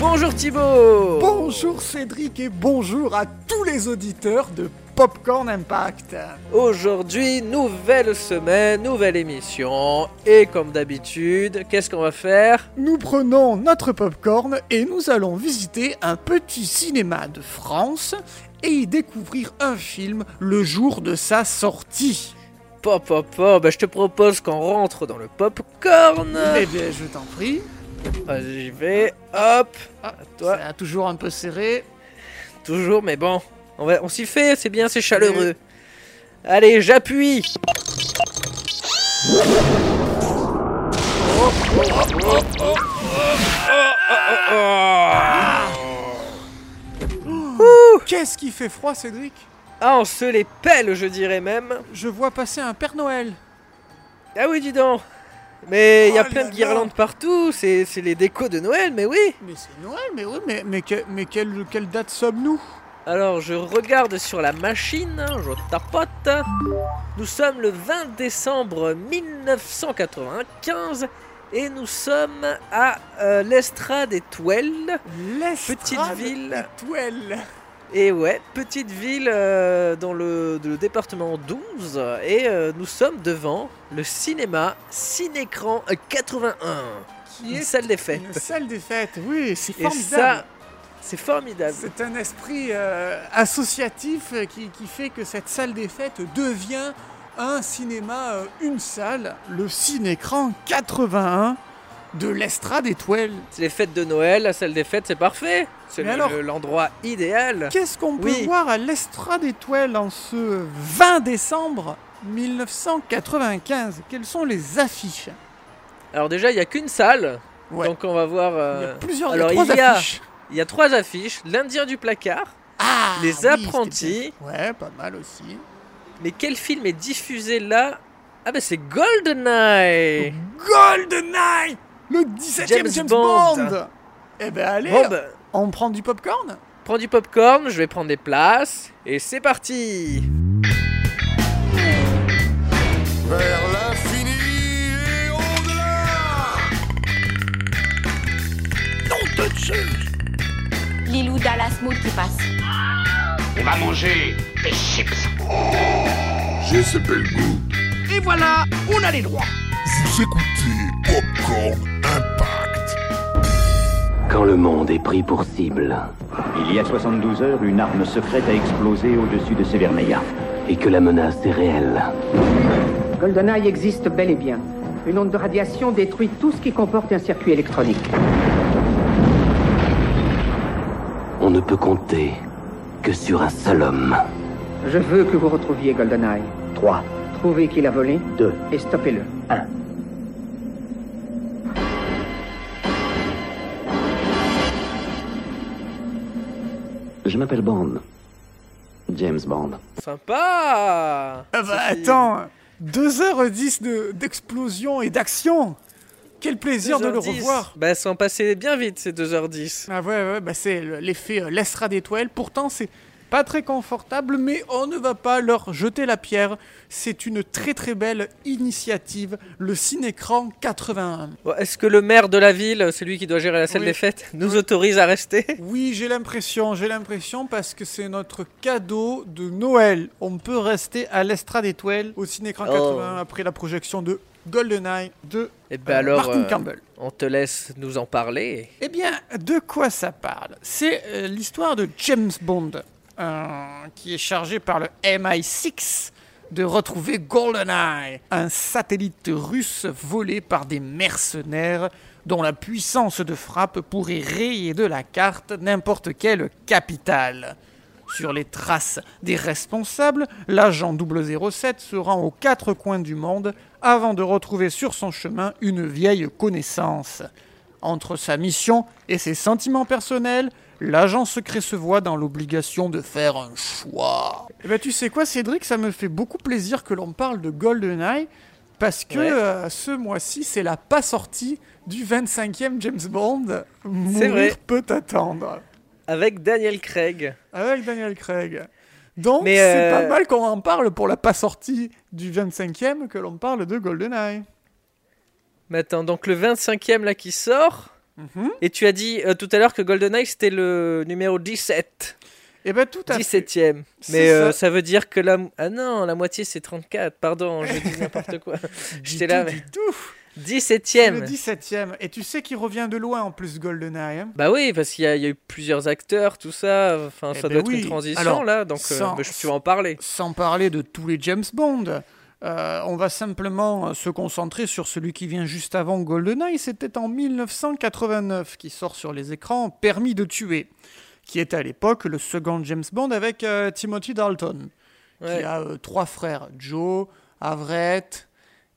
Bonjour Thibaut Bonjour Cédric et bonjour à tous les auditeurs de Popcorn Impact. Aujourd'hui, nouvelle semaine, nouvelle émission. Et comme d'habitude, qu'est-ce qu'on va faire? Nous prenons notre popcorn et nous allons visiter un petit cinéma de France et y découvrir un film le jour de sa sortie. Pop, pop, pop, bah, je te propose qu'on rentre dans le popcorn. Eh bien, je t'en prie. Vas-y, j'y vais. Hop. Ah, À toi. Ça a toujours un peu serré. Toujours, mais bon. On, va- on s'y fait, c'est bien, c'est chaleureux. Allez, j'appuie. Qu'est-ce qui fait froid, Cédric? Ah, on se les pèle, je dirais même. Je vois passer un Père Noël. Ah oui, dis donc. Mais il y a Oh plein de guirlandes partout, c'est les décos de Noël, mais oui. Mais c'est Noël, mais oui, mais, mais, que- mais quelle, quelle date sommes-nous? Alors, je regarde sur la machine, hein, je tapote. Nous sommes le 20 décembre 1995 et nous sommes à euh, l'Estrade étoile. L'Estrade Petite ville. Étoile. Et ouais, petite ville euh, dans le, le département 12. Et euh, nous sommes devant le cinéma Cinécran 81. Qui Une est salle des fêtes. Une salle des fêtes, oui, c'est Et formidable. ça, c'est formidable. C'est un esprit euh, associatif qui, qui fait que cette salle des fêtes devient un cinéma, une salle, le Cinécran 81 de l'Estrade Étoile. C'est les fêtes de Noël, la salle des fêtes, c'est parfait. C'est le- l'endroit idéal. Qu'est-ce qu'on peut voir à l'Estrade Étoile en ce 20 décembre 1995 Quelles sont les affiches? Alors déjà, il n'y a qu'une salle. Ouais. Donc on va voir... Il y euh, a plusieurs alors, il y a trois il y a- affiches. Il y a trois affiches. L'Indien du placard. Ah, les oui, apprentis. Ouais, pas mal aussi. Mais quel film est diffusé là? Ah ben c'est GoldenEye GoldenEye Le 17 e James James, Bond. Bond. Eh ben allez, Bon ben, on prend du popcorn prends du popcorn, je vais prendre des places. Et c'est parti Vers l'infini et au-delà Lilou Dallas Mood qui passe. On va manger des chips. J'ai ce bel goût. Et voilà, on a les droits. Vous écoutez Popcorn Impact. Quand le monde est pris pour cible Il y a 72 heures, une arme secrète a explosé au-dessus de Severneia. et que la menace est réelle, GoldenEye existe bel et bien. Une onde de radiation détruit tout ce qui comporte un circuit électronique. on ne peut compter que sur un seul homme. Je veux que vous retrouviez GoldenEye. 3, Trouvez qui l'a volé 2, et stoppez-le. 1. Je m'appelle Bond. James Bond. Sympa Ah bah attends 2h10 de- d'explosion et d'action Quel plaisir de le 2h10. revoir Bah ça en passait bien vite ces 2h10. Ah ouais, ouais, bah c'est le- l'effet euh, l'Estrade étoile. Pourtant, c'est pas très confortable, mais on ne va pas leur jeter la pierre. C'est une très très belle initiative, le Cinécran 81. Bon, Est-ce que le maire de la ville, celui qui doit gérer la salle Oui. des fêtes, nous autorise à rester? Oui, j'ai l'impression, j'ai l'impression parce que c'est notre cadeau de Noël. On peut rester à l'Estrade étoile au Cinécran Oh. 81 après la projection de GoldenEye de Eh ben euh, alors, Martin euh, Campbell. on te laisse nous en parler. Eh bien, de quoi ça parle? C'est euh, l'histoire de James Bond, qui est chargé par le MI6 de retrouver GoldenEye, un satellite russe volé par des mercenaires dont la puissance de frappe pourrait rayer de la carte n'importe quelle capitale. Sur les traces des responsables, l'agent 007 se rend aux quatre coins du monde avant de retrouver sur son chemin une vieille connaissance. Entre sa mission et ses sentiments personnels, l'agent secret se voit dans l'obligation de faire un choix. Eh ben, tu sais quoi, Cédric, ça me fait beaucoup plaisir que l'on parle de GoldenEye, parce que Ouais. euh, ce mois-ci, c'est la pas sortie du 25e James Bond. Mourir vrai. peut attendre. Avec Daniel Craig. Avec Daniel Craig. Donc, c'est euh, pas mal qu'on en parle pour la pas sortie du 25e que l'on parle de GoldenEye. Mais attends, donc le 25e là qui sort, Mhm. Et tu as dit euh, tout à l'heure que GoldenEye c'était le numéro 17. Eh ben tout à fait. 17ème. C'est Mais euh, ça. veut dire que la. Ah non, la moitié c'est 34. Pardon, j'ai dit n'importe quoi. J'étais là, mais. du tout. C'est 17ème. le 17ème. Et tu sais qu'il revient de loin en plus, GoldenEye. hein? Bah oui, parce qu'il y, a- il y a eu plusieurs acteurs, tout ça. Enfin, Eh ça ben doit être une transition Alors, là. Donc, euh, sans- bah, je- tu vas en parler. Sans parler de tous les James Bond. Euh, on va simplement se concentrer sur celui qui vient juste avant GoldenEye. C'était en 1989 qui sort sur les écrans Permis de tuer, qui était à l'époque le second James Bond avec euh, Timothy Dalton, Ouais. qui a euh, trois frères, Joe, Averett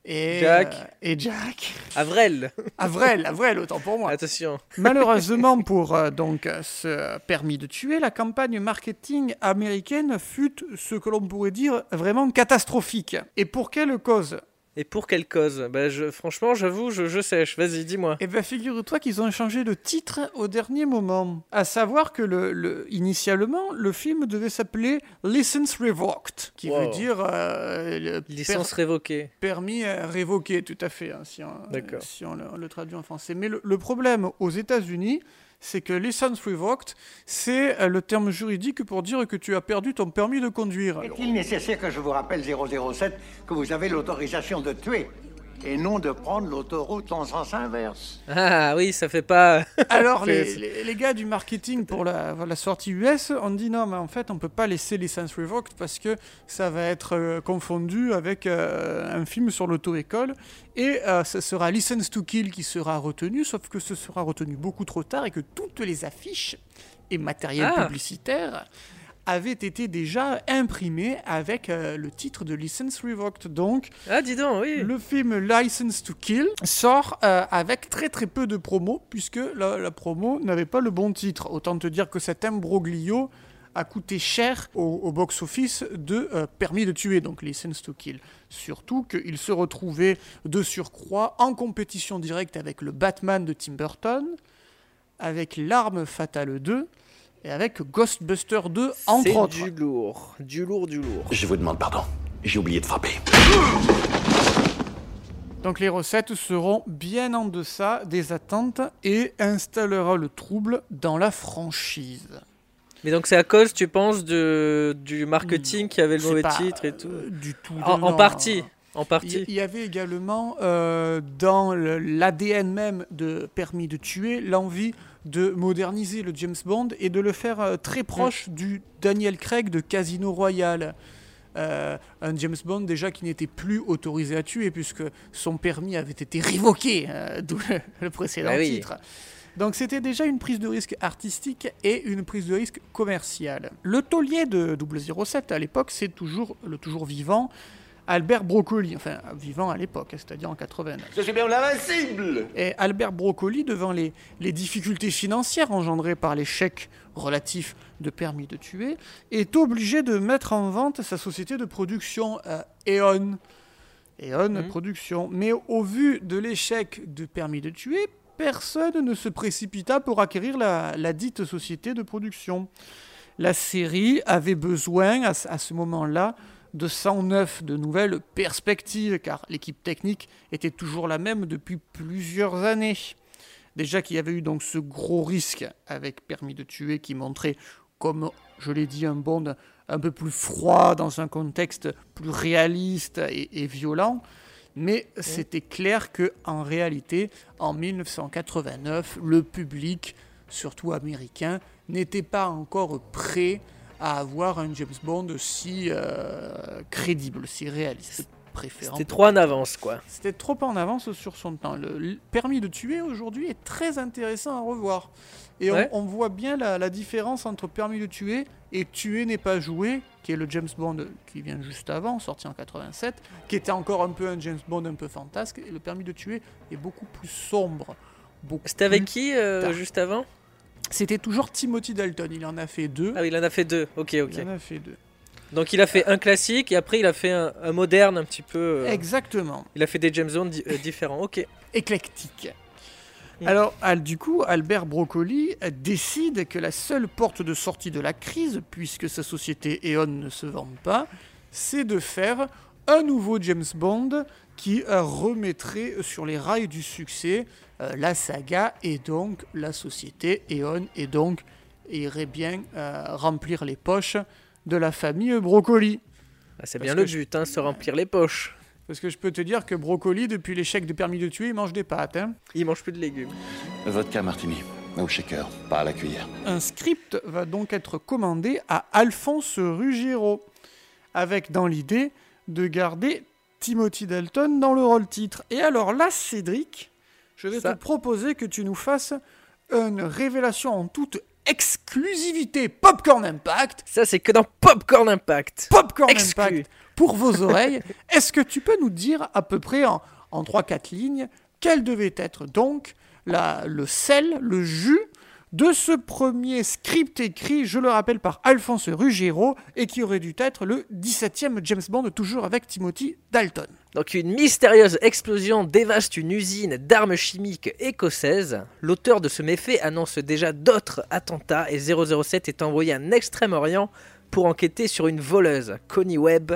et Jack. euh, et Jack. Avril, Avril, Avril, autant pour moi. attention. Malheureusement pour euh, donc euh, ce permis de tuer, la campagne marketing américaine fut ce que l'on pourrait dire vraiment catastrophique. Et pour quelle cause? Et pour quelle cause? Bah, je, Franchement, j'avoue, je, je sèche. Vas-y, dis-moi. Eh bien, figure-toi qu'ils ont changé de titre au dernier moment. À savoir que le, le- initialement, le film devait s'appeler License Revoked, qui Wow. veut dire euh, le per- Licence révoquée. permis euh, révoqué, tout à fait, hein, si, on, D'accord. si on le, le traduit en français. Mais le, le problème aux États-Unis, c'est que license revoked, c'est euh, le terme juridique pour dire que tu as perdu ton permis de conduire. Est-il nécessaire que je vous rappelle 007 que vous avez l'autorisation de tuer? Et non de prendre l'autoroute en sens inverse Ah oui, ça fait pas. Alors, les, les gars du marketing pour la, la sortie US ont dit non, mais en fait, on peut pas laisser license revoked parce que ça va être euh, confondu avec euh, un film sur l'auto-école et euh, ce sera License to Kill qui sera retenu, sauf que ce sera retenu beaucoup trop tard et que toutes les affiches et matériel Ah. publicitaire avaient été déjà imprimés avec euh, le titre de License Revoked. Donc, Ah, dis donc, oui. le film License to Kill sort euh, avec très très peu de promo, puisque la, la promo n'avait pas le bon titre. Autant te dire que cet imbroglio a coûté cher au, au box-office de euh, Permis de tuer, donc License to Kill. Surtout qu'il se retrouvait de surcroît en compétition directe avec le Batman de Tim Burton, avec L'Arme Fatale 2 et avec Ghostbuster 2, entre C'est autres. du lourd. Du lourd, du lourd. Je vous demande pardon. J'ai oublié de frapper. Donc les recettes seront bien en deçà des attentes et installera le trouble dans la franchise. Mais donc, c'est à cause, tu penses, de, du marketing qui avait le mauvais pas, titre et tout euh, du tout. En partie. En Il partie. il y avait également euh, dans l'ADN même de Permis de tuer l'envie de moderniser le James Bond et de le faire euh, très proche du Daniel Craig de Casino Royale. Euh, un James Bond déjà qui n'était plus autorisé à tuer puisque son permis avait été révoqué, d'où le, le précédent Ah oui. titre. Donc c'était déjà une prise de risque artistique et une prise de risque commerciale. Le taulier de 007 à l'époque, c'est toujours le toujours vivant Albert Broccoli, enfin vivant à l'époque, c'est-à-dire en 89. Je suis bien l'invincible Et Albert Broccoli, devant les, les difficultés financières engendrées par l'échec relatif de permis de tuer, est obligé de mettre en vente sa société de production euh, E.ON. E.ON Mhm. Production. Mais au vu de l'échec de permis de tuer, personne ne se précipita pour acquérir la, la dite société de production. La série avait besoin, à, à ce moment-là, de 109 de nouvelles perspectives, car l'équipe technique était toujours la même depuis plusieurs années. Déjà qu'il y avait eu donc ce gros risque avec Permis de tuer qui montrait, comme je l'ai dit, un Bond un peu plus froid dans un contexte plus réaliste et, et violent. Mais c'était clair que en réalité, en 1989, le public, surtout américain, n'était pas encore prêt à avoir un James Bond si euh, crédible, si réaliste. C'était trop en avance, quoi. c'était trop en avance sur son temps. Le, le permis de tuer aujourd'hui est très intéressant à revoir. Et on- Ouais. on, voit bien la, la différence entre permis de tuer et tuer n'est pas joué, qui est le James Bond qui vient juste avant, sorti en 87, qui était encore un peu un James Bond un peu fantasque. Et le permis de tuer est beaucoup plus sombre. C'était avec qui euh, juste avant? C'était toujours Timothy Dalton. Il en a fait deux. Ah oui, il en a fait deux. Ok, ok. Il en a fait deux. Donc il a fait un classique et après il a fait un, un moderne un petit peu. euh, Exactement. Il a fait des James Bond di- euh, différents. Ok. éclectique. Mm. Alors, Al- du coup, Albert Broccoli décide que la seule porte de sortie de la crise, puisque sa société E.ON ne se vend pas, c'est de faire un nouveau James Bond qui euh, remettrait sur les rails du succès euh, la saga et donc la société Eon et donc irait bien euh, remplir les poches de la famille Brocoli. Ah, c'est bien le je- but, hein, se remplir les poches. Parce que je peux te dire que Brocoli, depuis l'échec de permis de tuer, il mange des pâtes. hein. Il mange plus de légumes. Vodka martini. Au shaker, pas à la cuillère. Un script va donc être commandé à Alphonse Ruggiero, avec dans l'idée de garder Timothy Dalton dans le rôle titre. Et alors là, Cédric, je vais Ça. te proposer que tu nous fasses une révélation en toute exclusivité Popcorn Impact. Ça, c'est que dans Popcorn Impact. Popcorn Exclu. Impact pour vos oreilles. Est-ce que tu peux nous dire à peu près en, en 3-4 lignes quel devait être donc la, le sel, le jus de ce premier script écrit, je le rappelle, par Alphonse Ruggiero et qui aurait dû être le 17e James Bond, toujours avec Timothy Dalton. Donc une mystérieuse explosion dévaste une usine d'armes chimiques écossaise. L'auteur de ce méfait annonce déjà d'autres attentats et 007 est envoyé en Extrême-Orient pour enquêter sur une voleuse, Connie Webb,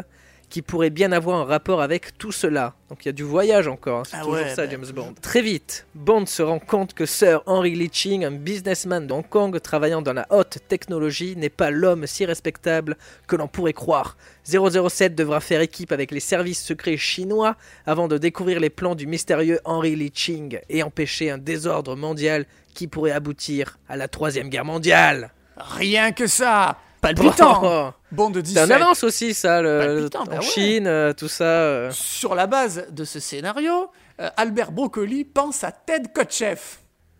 qui pourrait bien avoir un rapport avec tout cela. Donc il y a du voyage encore, hein, c'est Ah toujours ouais, ça bah, James Bond. Très vite, Bond se rend compte que Sir Henry Leaching, un businessman de Hong Kong travaillant dans la haute technologie, n'est pas l'homme si respectable que l'on pourrait croire. 007 devra faire équipe avec les services secrets chinois avant de découvrir les plans du mystérieux Henry Leaching et empêcher un désordre mondial qui pourrait aboutir à la troisième guerre mondiale. Rien que ça Palpitant Bond de C'est en 17 avance aussi ça, le, bah ouais. Chine, euh, tout ça. euh. Sur la base de ce scénario, euh, Albert Broccoli pense à Ted Kotcheff.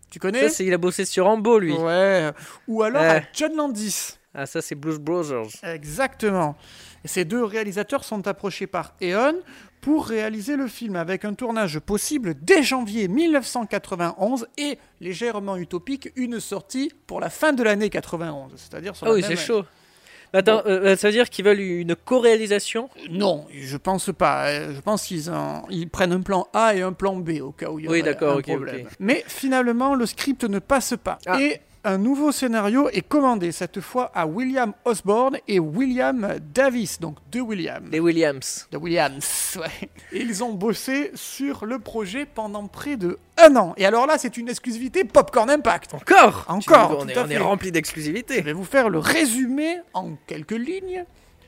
Tu connais? Ça, il a bossé sur Rambo lui. Ouais. Ou alors à John Landis. Ah ça c'est Blues Brothers. Exactement. Et ces deux réalisateurs sont approchés par Eon pour réaliser le film avec un tournage possible dès janvier 1991 et légèrement utopique une sortie pour la fin de l'année 91, c'est-à-dire sur Ah la oui même c'est chaud. Attends, euh, ça veut dire qu'ils veulent une co-réalisation? Non, je pense pas. Euh, Je pense qu'ils en- ils prennent un plan A et un plan B au cas où il y Oui, aurait d'accord, un ok, problème. ok. Mais finalement, le script ne passe pas. Ah. Et un nouveau scénario est commandé cette fois à William Osborne et William Davis, donc deux Williams. Les Williams. De Williams, ouais. Et ils ont bossé sur le projet pendant près de un an. Et alors là, c'est une exclusivité Popcorn Impact. Encore Encore, Tu vois, On tout est, on est rempli Je d'exclusivité. vais vous faire le résumé en quelques lignes,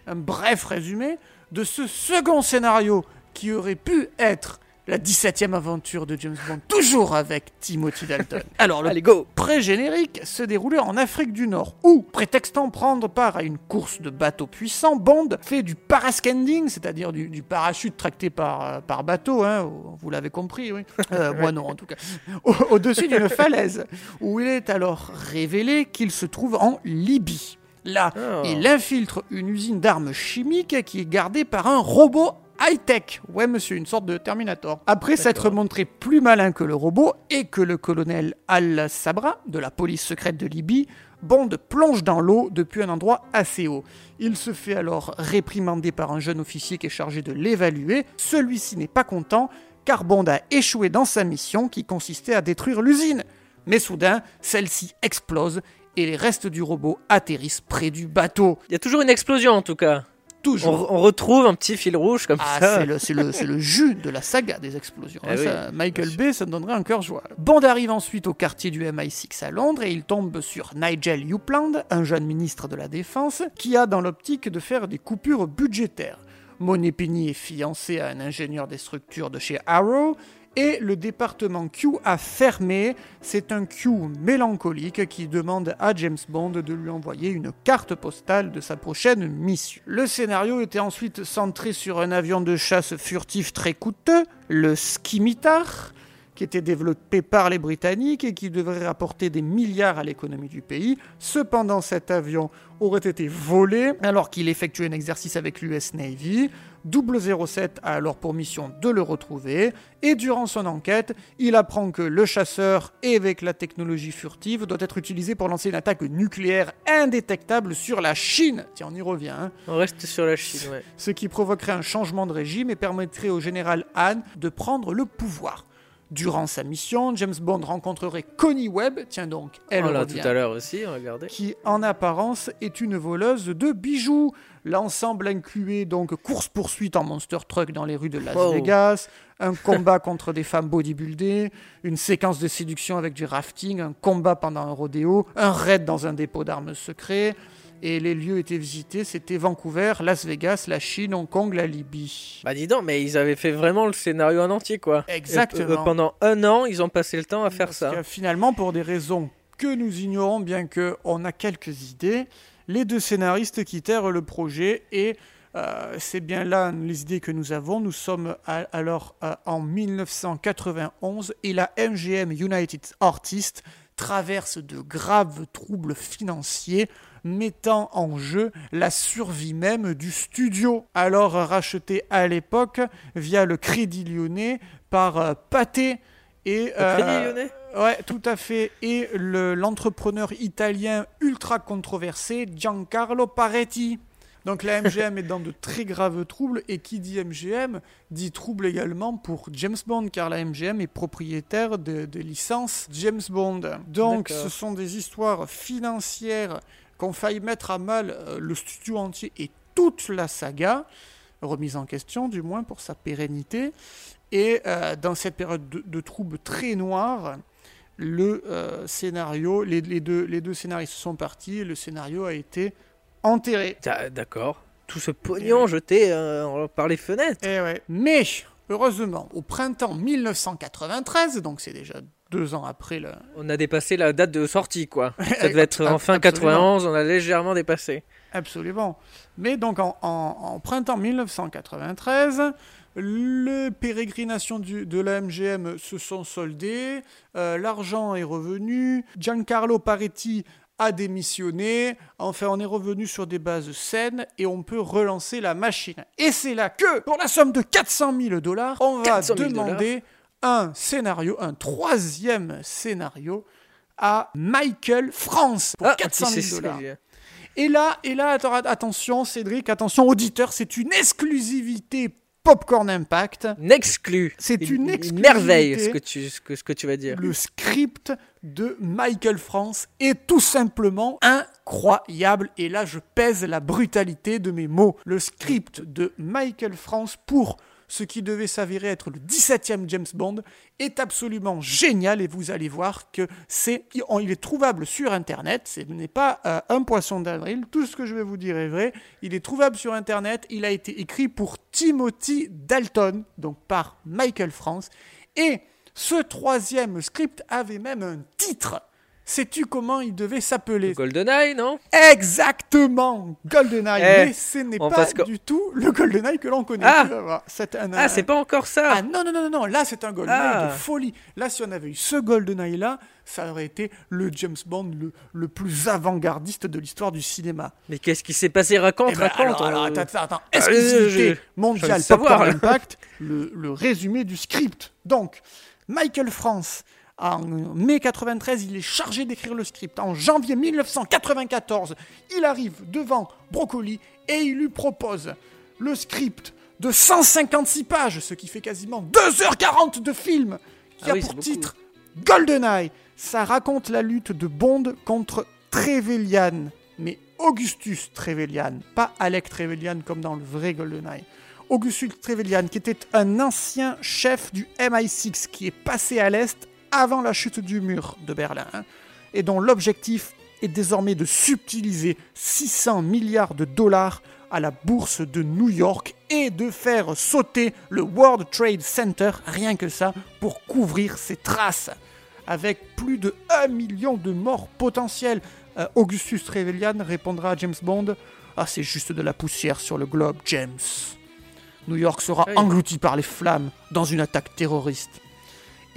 un bref résumé de ce second scénario qui aurait pu être la 17e aventure de James Bond, toujours avec Timothy Dalton. Alors, le Allez go pré-générique se déroulait en Afrique du Nord, où, prétextant prendre part à une course de bateaux puissants, Bond fait du paraskanding, c'est-à-dire du, du parachute tracté par, euh, par bateau, hein, vous l'avez compris, oui. Euh, moi non, en tout cas. Au- Au-dessus d'une falaise, où il est alors révélé qu'il se trouve en Libye. Là, Oh. il infiltre une usine d'armes chimiques qui est gardée par un robot high-tech. Ouais, monsieur, une sorte de Terminator. Après s'être montré plus malin que le robot et que le colonel Al-Sabra de la police secrète de Libye, Bond plonge dans l'eau depuis un endroit assez haut. Il se fait alors réprimander par un jeune officier qui est chargé de l'évaluer. Celui-ci n'est pas content car Bond a échoué dans sa mission qui consistait à détruire l'usine. Mais soudain, celle-ci explose et les restes du robot atterrissent près du bateau. Il y a toujours une explosion en tout cas. On, Toujours. on retrouve un petit fil rouge comme Ah, ça. c'est le, jus de la saga des explosions. Hein, oui, ça, Michael Bay, ça me donnerait un cœur joie. Bond arrive ensuite au quartier du MI6 à Londres et il tombe sur Nigel Upland, un jeune ministre de la Défense, qui a dans l'optique de faire des coupures budgétaires. Monet Penny est fiancé à un ingénieur des structures de chez Arrow. Et le département Q a fermé. C'est un Q mélancolique qui demande à James Bond de lui envoyer une carte postale de sa prochaine mission. Le scénario était ensuite centré sur un avion de chasse furtif très coûteux, le Scimitar, qui était développé par les Britanniques et qui devrait rapporter des milliards à l'économie du pays. Cependant, cet avion aurait été volé alors qu'il effectuait un exercice avec l'US Navy. 007 a alors pour mission de le retrouver et durant son enquête, il apprend que le chasseur, et avec la technologie furtive, doit être utilisé pour lancer une attaque nucléaire indétectable sur la Chine. Tiens, on y revient. hein On reste sur la Chine, ouais. ce qui provoquerait un changement de régime et permettrait au général Han de prendre le pouvoir. Durant sa mission, James Bond rencontrerait Connie Webb, tiens donc, elle On l'a revient, tout à l'heure aussi, regardez. qui en apparence est une voleuse de bijoux. L'ensemble incluait donc course-poursuite en monster truck dans les rues de Las. Vegas, un combat contre des femmes bodybuildées, une séquence de séduction avec du rafting, un combat pendant un rodéo, un raid dans un dépôt d'armes secret. Et les lieux étaient visités, c'était Vancouver, Las Vegas, la Chine, Hong Kong, la Libye. Bah dis donc, mais ils avaient fait vraiment le scénario en entier, quoi. Exactement. Et, euh, pendant un an, ils ont passé le temps à faire Parce ça. que finalement, pour des raisons que nous ignorons, bien qu'on a quelques idées, les deux scénaristes quittèrent le projet et euh, c'est bien là les idées que nous avons. Nous sommes à- alors euh, en 1991 et la MGM United Artists traverse de graves troubles financiers mettant en jeu la survie même du studio, alors racheté à l'époque via le Crédit Lyonnais par euh, Pathé et Le Crédit euh, Lyonnais? Ouais, tout à fait. Et le- l'entrepreneur italien ultra controversé Giancarlo Paretti. Donc la MGM est dans de très graves troubles et qui dit MGM dit trouble également pour James Bond car la MGM est propriétaire de, de licences James Bond. Donc ce sont des histoires financières qu'on failli mettre à mal euh, le studio entier et toute la saga, remise en question du moins pour sa pérennité. Et euh, dans cette période de, de troubles très noirs, le euh, scénario, les, les deux, les deux scénaristes sont partis et le scénario a été enterré. Ah, D'accord. Tout ce pognon jeté euh, par les fenêtres. Ouais. Mais, heureusement, au printemps 1993, donc c'est déjà deux ans après le... On a dépassé la date de sortie, quoi. Ça devait être en fin Absolument. 91, on a légèrement dépassé. Absolument. Mais donc en, en- en printemps 1993, les pérégrinations du- de la MGM se sont soldées, euh, l'argent est revenu, Giancarlo Paretti a démissionné, enfin on est revenu sur des bases saines et on peut relancer la machine. Et c'est là que, pour la somme de 400 000 dollars, on va 400 000 demander un scénario, un troisième scénario à Michael France pour Ah, 400 c'est 000 ça, dollars. Et là, et là, attention, Cédric, attention, auditeur, c'est une exclusivité Popcorn Impact. Une exclue. C'est une exclusivité. merveille, ce que, tu, ce, que, ce que tu vas dire. Le script de Michael France est tout simplement incroyable. Et là, je pèse la brutalité de mes mots. Le script de Michael France pour ce qui devait s'avérer être le 17e James Bond est absolument génial et vous allez voir que c'est il est trouvable sur internet, ce n'est pas euh, un poisson d'avril, tout ce que je vais vous dire est vrai, il est trouvable sur internet, il a été écrit pour Timothy Dalton, donc par Michael France. Et ce troisième script avait même un titre. Sais-tu comment il devait s'appeler? GoldenEye, non? Exactement GoldenEye, Eh, mais ce n'est pas du tout le GoldenEye que l'on connaît. Ah c'est un- Ah, c'est pas encore ça Ah non, non, non, non, non, là c'est un GoldenEye Ah. de folie. Là, si on avait eu ce GoldenEye là, ça aurait été le James Bond le, le plus avant-gardiste de l'histoire du cinéma. Mais qu'est-ce qui s'est passé? Raconte, Eh ben, raconte. alors, alors, euh, attends, attends, attends. Ah, Exclusivité je- mondiale Popcorn. Impact, le, le résumé du script. Donc, Michael France, en mai 93, il est chargé d'écrire le script. En janvier 1994, il arrive devant Broccoli et il lui propose le script de 156 pages, ce qui fait quasiment 2h40 de film, qui Ah a oui, pour beaucoup. titre GoldenEye. Ça raconte la lutte de Bond contre Trevelyan, mais Augustus Trevelyan, pas Alec Trevelyan comme dans le vrai GoldenEye. Augustus Trevelyan, qui était un ancien chef du MI6 qui est passé à l'Est avant la chute du mur de Berlin, et dont l'objectif est désormais de subtiliser 600 milliards de dollars à la bourse de New York et de faire sauter le World Trade Center, rien que ça, pour couvrir ses traces. Avec plus de 1 million de morts potentiels, Euh, Augustus Trevelyan répondra à James Bond Ah, c'est juste de la poussière sur le globe, James. New York sera englouti par les flammes dans une attaque terroriste.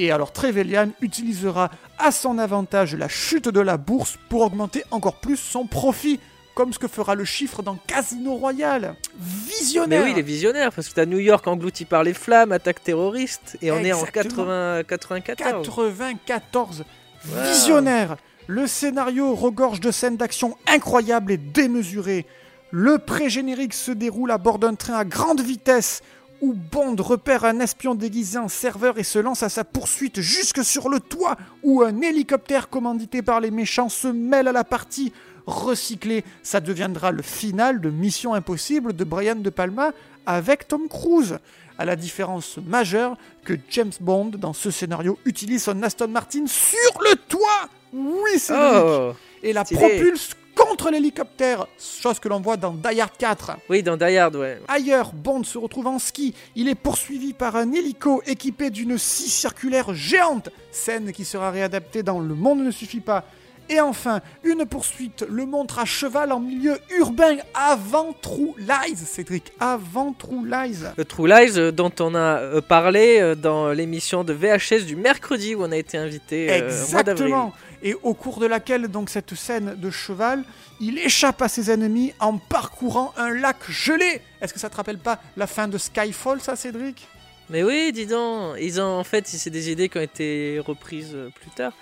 Et alors Trevelyan utilisera à son avantage la chute de la bourse pour augmenter encore plus son profit, comme ce que fera le chiffre dans Casino Royale. Mais Visionnaire oui, il est visionnaire, parce que t'as New York englouti par les flammes, attaque terroriste, et on est en Exactement. 80, 94. 94 Wow. Visionnaire Le scénario regorge de scènes d'action incroyables et démesurées. Le pré-générique se déroule à bord d'un train à grande vitesse où Bond repère un espion déguisé en serveur et se lance à sa poursuite jusque sur le toit, où un hélicoptère commandité par les méchants se mêle à la partie recyclée. Ça deviendra le final de Mission Impossible de Brian De Palma avec Tom Cruise. À la différence majeure que James Bond, dans ce scénario, utilise son Aston Martin sur le toit Oui, c'est Oh Et la propulse contre l'hélicoptère, chose que l'on voit dans Die Hard 4. Oui, dans Die Hard, ouais. Ailleurs, Bond se retrouve en ski. Il est poursuivi par un hélico équipé d'une scie circulaire géante, scène qui sera réadaptée dans Le Monde ne suffit pas. Et enfin, une poursuite le montre à cheval en milieu urbain avant True Lies, Cédric, avant True Lies. Le True Lies euh, dont on a euh, parlé euh, dans l'émission de VHS du mercredi où on a été invité euh. Exactement. Et au cours de laquelle, donc, cette scène de cheval, il échappe à ses ennemis en parcourant un lac gelé. Est-ce que ça te rappelle pas la fin de Skyfall, ça, Cédric? Mais oui, dis donc, ils ont en fait, c'est des idées qui ont été reprises plus tard.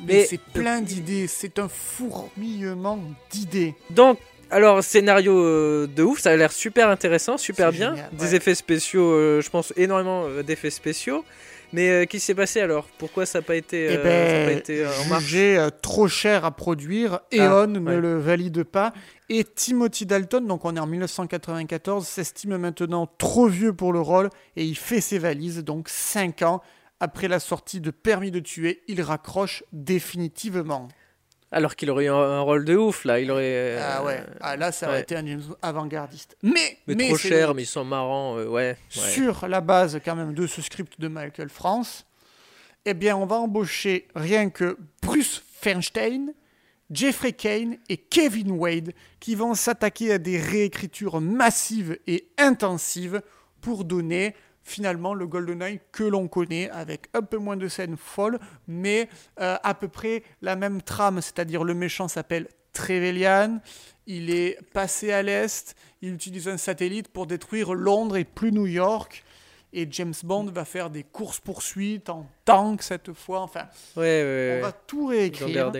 Mais, Mais- c'est plein d'idées, c'est un fourmillement d'idées. Donc, alors scénario euh, de ouf, ça a l'air super intéressant, super bien. génial, Des effets spéciaux, euh, je pense énormément euh, d'effets spéciaux. Mais euh, qu'est-ce qui s'est passé alors? Pourquoi ça n'a pas été, Eh ça a pas ben, été euh, en marche? jugé trop cher à produire, Eon Ah, ne ouais. le valide pas. Et Timothy Dalton, donc on est en 1994, s'estime maintenant trop vieux pour le rôle et il fait ses valises. Donc 5 ans après la sortie de Permis de tuer, il raccroche définitivement. Alors qu'il aurait eu un, rôle de ouf là, il aurait. euh, ah ouais, ah, là ça aurait ouais. été un James avant-gardiste. Mais, Mais, trop c'est cher, mais ils sont marrants, euh, ouais. ouais. sur la base quand même de ce script de Michael France, eh bien on va embaucher rien que Bruce Feinstein, Jeffrey Kane et Kevin Wade qui vont s'attaquer à des réécritures massives et intensives pour donner finalement le GoldenEye que l'on connaît avec un peu moins de scènes folles mais euh, à peu près la même trame, c'est-à-dire le méchant s'appelle Trevelyan, il est passé à l'est, il utilise un satellite pour détruire Londres et plus New York. Et James Bond va faire des courses-poursuites en tank cette fois. Enfin, Ouais, ouais, on va tout réécrire.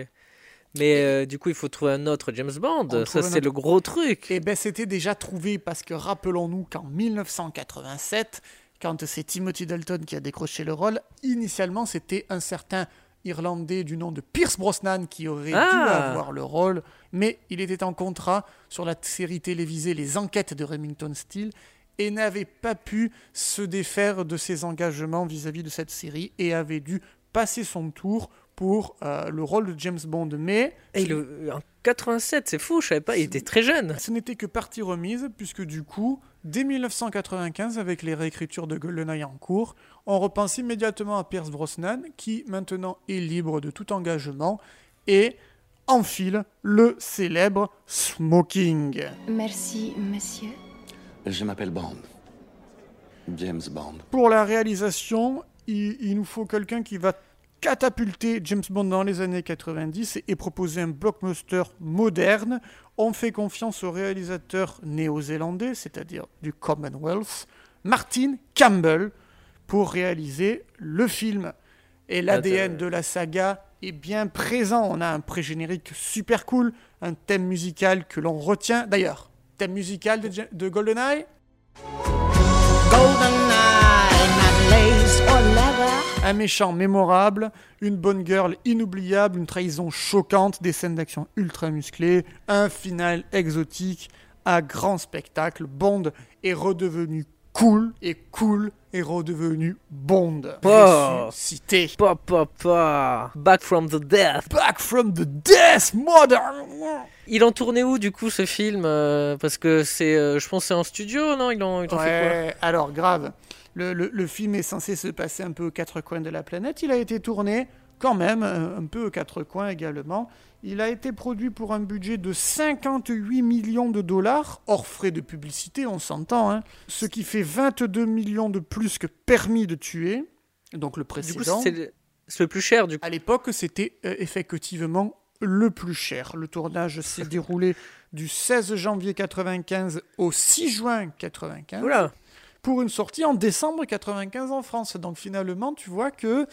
Mais euh, du coup, il faut trouver un autre James Bond. On Ça, c'est autre. le gros truc. Et ben c'était déjà trouvé parce que rappelons-nous qu'en 1987, quand c'est Timothy Dalton qui a décroché le rôle, initialement c'était un certain Irlandais du nom de Pierce Brosnan qui aurait dû Ah. avoir le rôle, mais il était en contrat sur la série télévisée Les Enquêtes de Remington Steele et n'avait pas pu se défaire de ses engagements vis-à-vis de cette série et avait dû passer son tour pour euh, le rôle de James Bond. Mais Et euh, en 87, c'est fou, je savais pas, il était très jeune. ce n'était que partie remise, puisque du coup, dès 1995, avec les réécritures de GoldenEye en cours, on repense immédiatement à Pierce Brosnan, qui maintenant est libre de tout engagement, et enfile le célèbre smoking. Merci, monsieur. Je m'appelle Bond. James Bond. Pour la réalisation, il, il nous faut quelqu'un qui va catapulter James Bond dans les années 90 et, proposer un blockbuster moderne. On fait confiance au réalisateur néo-zélandais, c'est-à-dire du Commonwealth, Martin Campbell, pour réaliser le film. Et l'ADN de la saga est bien présent. On a un pré-générique super cool, un thème musical que l'on retient. D'ailleurs, thème musical de GoldenEye Un méchant mémorable, une bonne girl inoubliable, une trahison choquante, des scènes d'action ultra musclées, un final exotique, un grand spectacle. Bond est redevenu cool et cool est redevenu Bond. Oh. Ressuscité. Pa, pa, pa. Back from the death. Back from the death, modern. Ils l'ont tourné où du coup ce film euh, Parce que c'est, euh, je pense, que c'est en studio, non? Ils l'ont, ils fait quoi? Ouais, alors grave. Le, le- le film est censé se passer un peu aux quatre coins de la planète. Il a été tourné quand même un, un peu aux quatre coins également. Il a été produit pour un budget de 58 millions de dollars, hors frais de publicité, on s'entend, hein, ce qui fait 22 millions de plus que Permis de tuer, donc le Du précédent. coup, c'est le, c'est le plus cher du coup. À l'époque, c'était euh, effectivement le plus cher. Le tournage s'est déroulé du 16 janvier 95 au 6 juin 95 Oula pour une sortie en décembre 95 en France. Donc finalement, tu vois que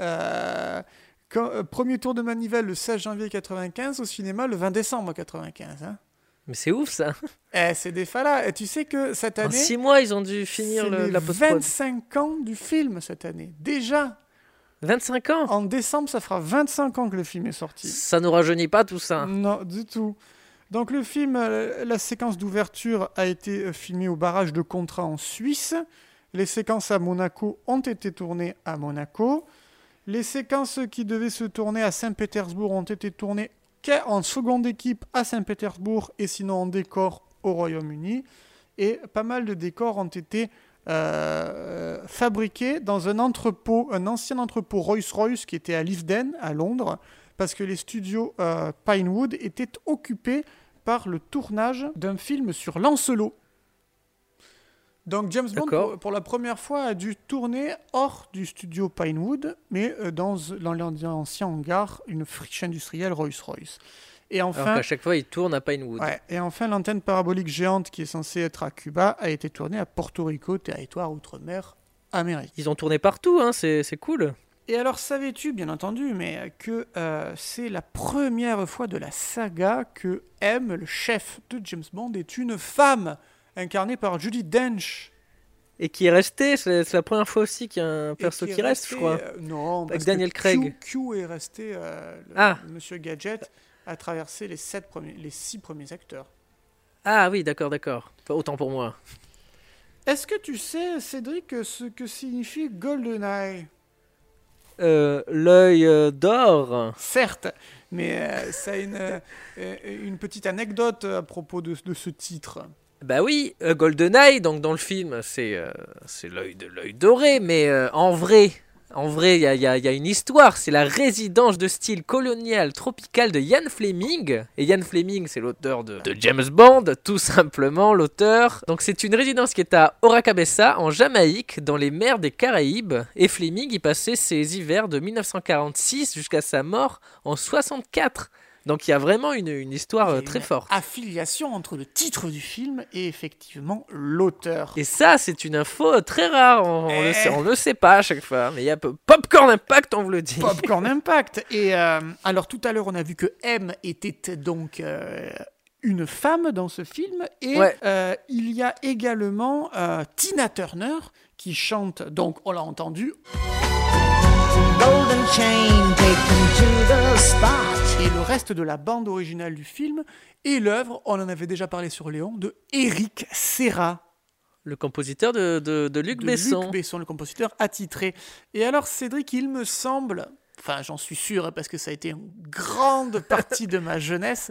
euh, quand- euh, premier tour de manivelle le 16 janvier 95 au cinéma le 20 décembre 95. hein. Mais c'est ouf ça. Eh, c'est des falas. Et tu sais que cette En année, 6 mois, ils ont dû finir le- la post-prod. 25 ans du film cette année. Déjà, 25 ans? En décembre, ça fera 25 ans que le film est sorti. Ça nous rajeunit pas tout ça. Non, du tout. Donc le film, euh, la séquence d'ouverture a été euh, filmée au barrage de Contrat en Suisse. Les séquences à Monaco ont été tournées à Monaco. Les séquences qui devaient se tourner à Saint-Pétersbourg ont été tournées en seconde équipe à Saint-Pétersbourg et sinon en décor au Royaume-Uni. Et pas mal de décors ont été euh, fabriqués dans un entrepôt, un ancien entrepôt Rolls-Royce qui était à Leavesden, à Londres, parce que les studios Pinewood étaient occupés par le tournage d'un film sur Lancelot. Donc James Bond, pour, pour la première fois, a dû tourner hors du studio Pinewood, mais euh, dans, dans l'ancien hangar, une friche industrielle Rolls-Royce. Et Alors enfin, qu'à chaque fois, ils tournent à Pinewood. Ouais, et enfin, l'antenne parabolique géante qui est censée être à Cuba a été tournée à Porto Rico, territoire outre-mer américain. Ils ont tourné partout, hein, c'est c'est cool. Et alors, savais-tu, bien entendu, mais que euh, c'est la première fois de la saga que M, le chef de James Bond, est une femme, incarnée par Judy Dench? Et qui est resté, c'est la première fois aussi qu'il y a un perso qui reste, resté, je crois. euh, non, Avec parce Daniel que Craig. Q, Q est resté, euh, le- Ah. Monsieur Gadget a traversé les, sept premiers, les six premiers acteurs. Ah oui, d'accord, d'accord. Enfin, autant pour moi. Est-ce que tu sais, Cédric, ce que signifie GoldenEye? Euh, L'œil euh, d'or. Certes, mais euh, ça a une, euh, une petite anecdote à propos de, de ce titre. Bah oui, GoldenEye, donc dans le film, c'est l'œil de l'œil doré, mais en vrai, en vrai, il y a, une histoire. C'est la résidence de style colonial tropical de Ian Fleming. Et Ian Fleming, c'est l'auteur de, de James Bond, tout simplement l'auteur. Donc c'est une résidence qui est à Oracabessa, en Jamaïque, dans les mers des Caraïbes. Et Fleming y passait ses hivers de 1946 jusqu'à sa mort en 64. Donc il y a vraiment une, une histoire euh, très forte. Affiliation entre le titre du film et effectivement l'auteur. Et ça, c'est une info très rare. On, le Eh. le sait pas à chaque fois. Mais il y a Popcorn Impact, on vous le dit. Popcorn Impact. Et euh, alors tout à l'heure, on a vu que M était donc euh, une femme dans ce film. Et Ouais. euh, il y a également Tina Turner qui chante, donc on l'a entendu. Et le reste de la bande originale du film est l'œuvre, on en avait déjà parlé sur Léon, de Eric Serra. Le compositeur de, de, de Luc de Besson. Luc Besson, le compositeur attitré. Et alors, Cédric, il me semble, enfin j'en suis sûr hein, parce que ça a été une grande partie de ma jeunesse,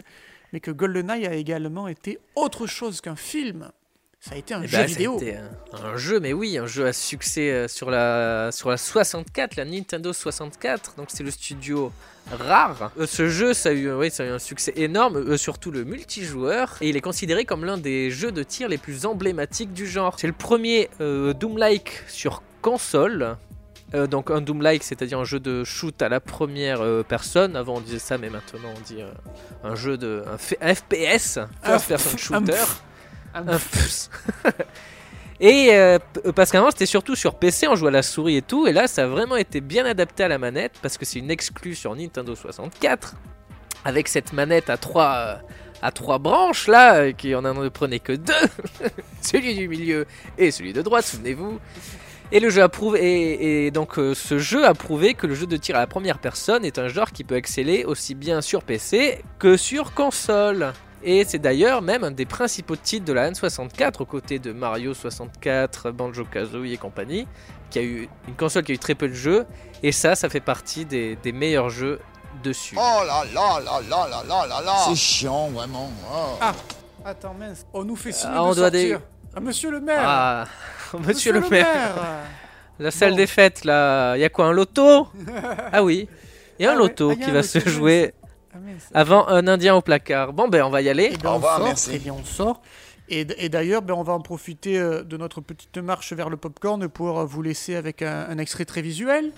mais que GoldenEye a également été autre chose qu'un film. Ça a été un Eh jeu ben, vidéo. un, un jeu, mais oui, un jeu à succès euh, sur la, sur la 64, la Nintendo 64. Donc c'est le studio rare. Euh, ce jeu, ça a, eu, oui, ça a eu un succès énorme, euh, surtout le multijoueur. Et il est considéré comme l'un des jeux de tir les plus emblématiques du genre. C'est le premier euh, Doom-like sur console. Euh, donc un Doom-like, c'est-à-dire un jeu de shoot à la première euh, personne. Avant on disait ça, mais maintenant on dit euh, un jeu de un, un FPS, first person shooter. F- Et euh, parce qu'avant c'était surtout sur PC, on jouait à la souris et tout, et là ça a vraiment été bien adapté à la manette parce que c'est une exclue sur Nintendo 64 avec cette manette à trois euh, à trois branches là, euh, qui on en prenait que deux, celui du milieu et celui de droite, souvenez-vous. Et le jeu a prouvé, et, et donc euh, ce jeu a prouvé que le jeu de tir à la première personne est un genre qui peut exceller aussi bien sur PC que sur console. Et c'est d'ailleurs même un des principaux titres de la N64 aux côtés de Mario 64, Banjo Kazooie et compagnie, qui a eu une console qui a eu très peu de jeux. Et ça, ça fait partie des, des meilleurs jeux dessus. Oh là là là là là là là là C'est chiant, vraiment. Oh. Ah, attends, mince. On nous fait signe Ah, on de doit sortir. des- Ah, monsieur le maire Ah, monsieur, le maire. maire. La salle Bon. des fêtes, là, il y a quoi, un loto? Ah oui, il y a Ah un ouais, loto ah, il y a qui un va se jouer Ah, mince. Avant un Indien au placard. Bon, ben on va y aller. Ben, Au on revoir, sort, merci. eh bien, on sort. Et, et d'ailleurs, ben, on va en profiter euh, de notre petite marche vers le popcorn pour vous laisser avec un, un extrait très visuel.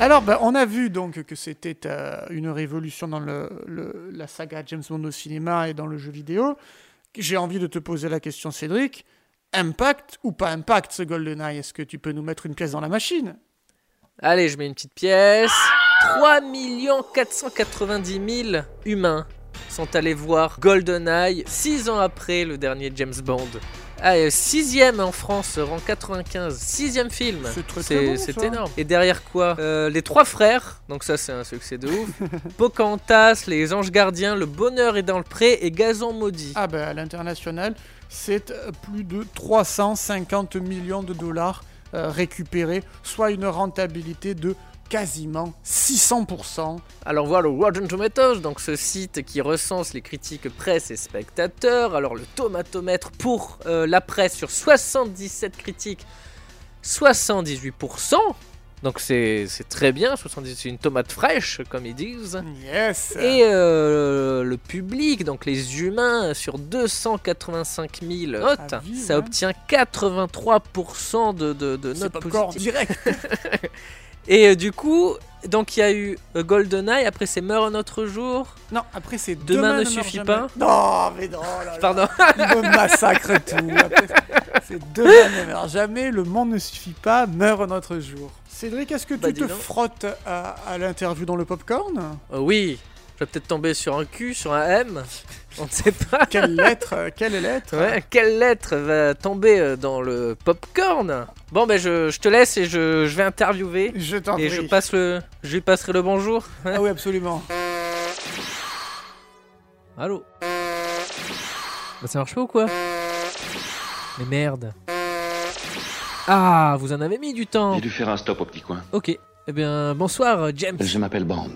Alors, ben, on a vu donc que c'était euh, une révolution dans le, la saga James Bond au cinéma et dans le jeu vidéo. J'ai envie de te poser la question, Cédric. Impact ou pas impact ce GoldenEye? Est-ce que tu peux nous mettre une pièce dans la machine? Allez, je mets une petite pièce. 3 490 000 humains sont allés voir GoldenEye 6 ans après le dernier James Bond. Ah, sixième en France, rang 95, sixième film. C'est bon, énorme. Et derrière quoi Euh, Les trois frères, donc ça c'est un succès de ouf. Pocahontas, Les Anges Gardiens, Le Bonheur est dans le pré et Gazon Maudit. Ah ben à l'international, c'est euh, plus de 350 millions de dollars euh, récupérés, soit une rentabilité de quasiment 600%. Alors voilà le Rotten Tomatoes, donc ce site qui recense les critiques presse et spectateurs. Alors le tomatomètre pour euh, la presse sur 77 critiques, 78%. Donc c'est très bien, 70 c'est une tomate fraîche comme ils disent. Yes Et euh, le public, donc les humains, sur 285 000 notes, ça ouais. obtient 83% de, de, de notes positives. direct Et euh, du coup, donc il y a eu euh, GoldenEye, après c'est Meurt un autre jour. Non, après c'est Demain ne meurt suffit pas. Non, mais non, là, là. Pardon. Il me massacre tout. C'est demain ne meurt jamais, le monde ne suffit pas, meurt un autre jour. Cédric, est-ce que Bah, tu te frottes à, à l'interview dans le popcorn? Euh, oui, je vais peut-être tomber sur un Q, sur un M. On ne sait pas. Quelle lettre euh, Quelle lettre Ouais, quelle lettre va tomber euh, dans le popcorn? Bon, ben je, je te laisse et je, je vais interviewer. Je t'en Et prie. je, passe le, je lui passerai le bonjour. hein. Ah oui, absolument. Allô? Bah ça marche pas ou quoi? Mais merde. Ah, vous en avez mis du temps. J'ai dû faire un stop au petit coin. Ok. Eh bien, bonsoir James. Je m'appelle Bond.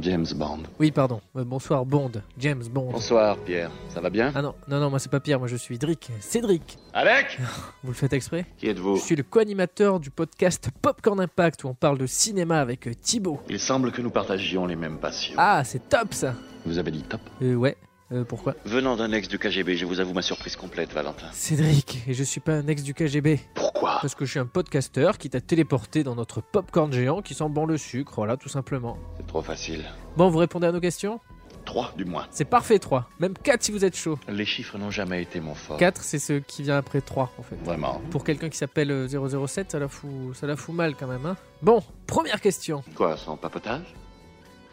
James Bond. Oui, pardon. Euh, bonsoir Bond. James Bond. Bonsoir, Pierre. Ça va bien? Ah non, non, non, moi c'est pas Pierre, moi je suis Drick. Cédric. Alec? Vous le faites exprès? Qui êtes-vous? Je suis le co-animateur du podcast Popcorn Impact où on parle de cinéma avec euh, Thibaut. Il semble que nous partagions les mêmes passions. Ah, c'est top ça Vous avez dit top? Euh, ouais. Euh, pourquoi Venant d'un ex du KGB, je vous avoue ma surprise complète, Valentin. Cédric, et je suis pas un ex du KGB. Pourquoi Parce que je suis un podcasteur qui t'a téléporté dans notre popcorn géant qui sent bon le sucre, voilà, tout simplement. C'est trop facile. Bon, vous répondez à nos questions? Trois, du moins. C'est parfait 3. Même 4 si vous êtes chaud. Les chiffres n'ont jamais été mon fort. 4, c'est ce qui vient après 3 en fait. Vraiment. Pour quelqu'un qui s'appelle euh, 007, ça la fout, ça la fout mal quand même. Hein bon, première question. Quoi, sans papotage?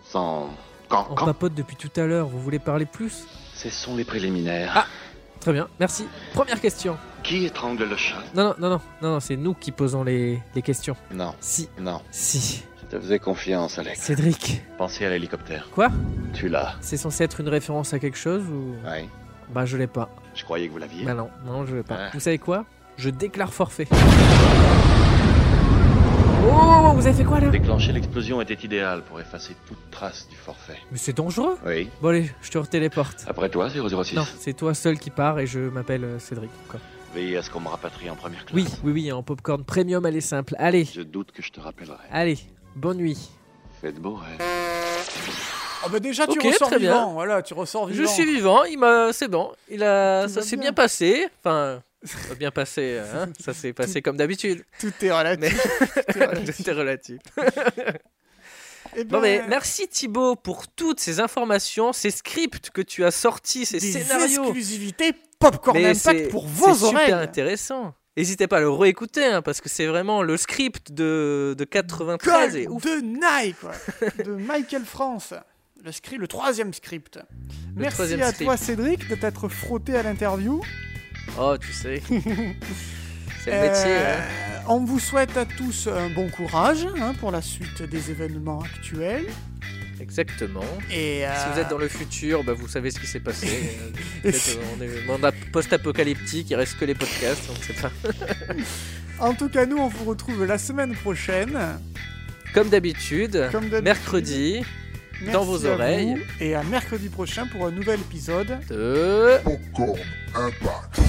Sans... Quand, On quand papote depuis tout à l'heure, vous voulez parler plus? Ce sont les préliminaires. Ah. Très bien, merci. Première question. Qui étrangle le chat? Non, non, non, non, non, non, c'est nous qui posons les, les questions. Non. Si, Non. si. Je te faisais confiance, Alex. Cédric. Pensez à l'hélicoptère. Quoi? Tu l'as. C'est censé être une référence à quelque chose ou? Oui. Bah je l'ai pas. Je croyais que vous l'aviez. Bah non, non, je l'ai pas. Ah. Vous savez quoi? Je déclare forfait. Oh, vous avez fait quoi là Déclencher l'explosion était idéal pour effacer toute trace du forfait. Mais c'est dangereux. Oui. Bon allez, je te retéléporte. Après toi, 006 Non, c'est toi seul qui pars et je m'appelle euh, Cédric. Quoi. Veillez à ce qu'on me rapatrie en première classe. Oui, oui, oui, en popcorn premium, elle est simple. Allez, Je doute que je te rappellerai. allez, bonne nuit. Faites beau rêve. Oh bah déjà, tu Ok, ressors très bien. vivant. Voilà, tu ressors vivant. Je suis vivant, il m'a, c'est bon, il a, ça s'est bien. bien passé. Enfin, ça bien passé, hein, ça s'est passé comme d'habitude. Tout est relatif. Tout est relatif. Tout est relatif. Eh Bon, mais merci Thibaut pour toutes ces informations, ces scripts que tu as sortis, ces des scénarios. exclusivités Popcorn Mais Impact c'est- pour vos c'est oreilles. super intéressant. N'hésitez pas à le réécouter hein, parce que c'est vraiment le script de, de 93 et ouf. de Nike, quoi. de Michael France. Le, script, le troisième script. Merci troisième à script. toi, Cédric, de t'être frotté à l'interview. Oh, tu sais. c'est le Euh, métier. hein. On vous souhaite à tous un bon courage hein, pour la suite des événements actuels. Exactement. Et euh, Si vous êtes dans le futur, bah, vous savez ce qui s'est passé. Euh, euh, on est mandat post-apocalyptique, il reste que les podcasts, on ne sait pas. En tout cas, nous, on vous retrouve la semaine prochaine. Comme d'habitude, Comme dans vos oreilles. Et à mercredi prochain pour un nouvel épisode de Popcorn Impact.